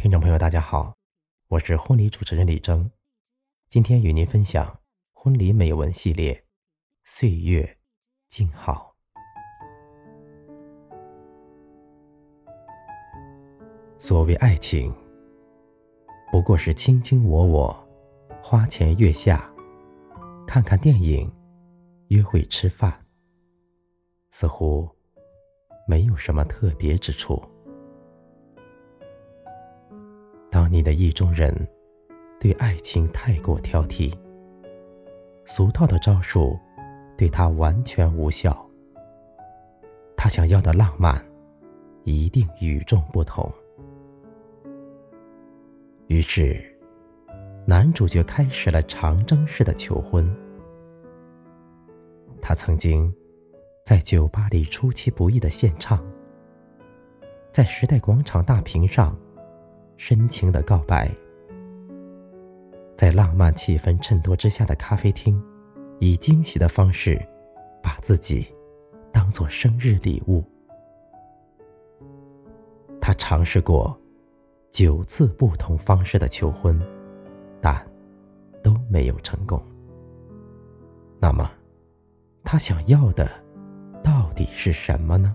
听众朋友，大家好，我是婚礼主持人李征，今天与您分享婚礼美文系列《岁月静好》。所谓爱情，不过是卿卿我我，花前月下，看看电影，约会吃饭，似乎没有什么特别之处。你的意中人对爱情太过挑剔，俗套的招数对他完全无效，他想要的浪漫一定与众不同。于是，男主角开始了长征式的求婚。他曾经在酒吧里出其不意的献唱，在时代广场大屏上。深情的告白，在浪漫气氛衬托之下的咖啡厅，以惊喜的方式，把自己当做生日礼物。他尝试过九次不同方式的求婚，但都没有成功。那么，他想要的到底是什么呢？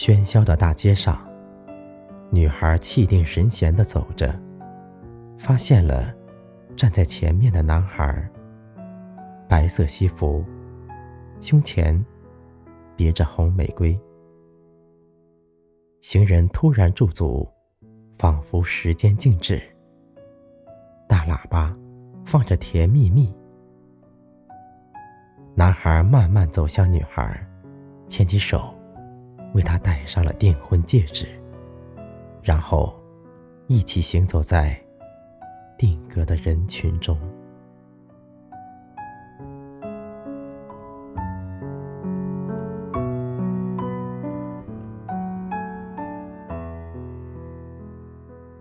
喧嚣的大街上，女孩气定神闲的走着，发现了站在前面的男孩。白色西服，胸前别着红玫瑰。行人突然驻足，仿佛时间静止。大喇叭放着《甜蜜蜜》，男孩慢慢走向女孩，牵起手。为他戴上了订婚戒指，然后一起行走在定格的人群中。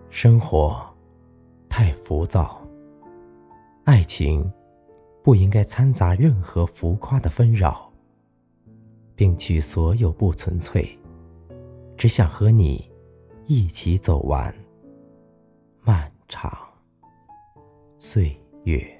生活太浮躁，爱情不应该掺杂任何浮夸的纷扰。摒去所有不纯粹，只想和你一起走完漫长岁月。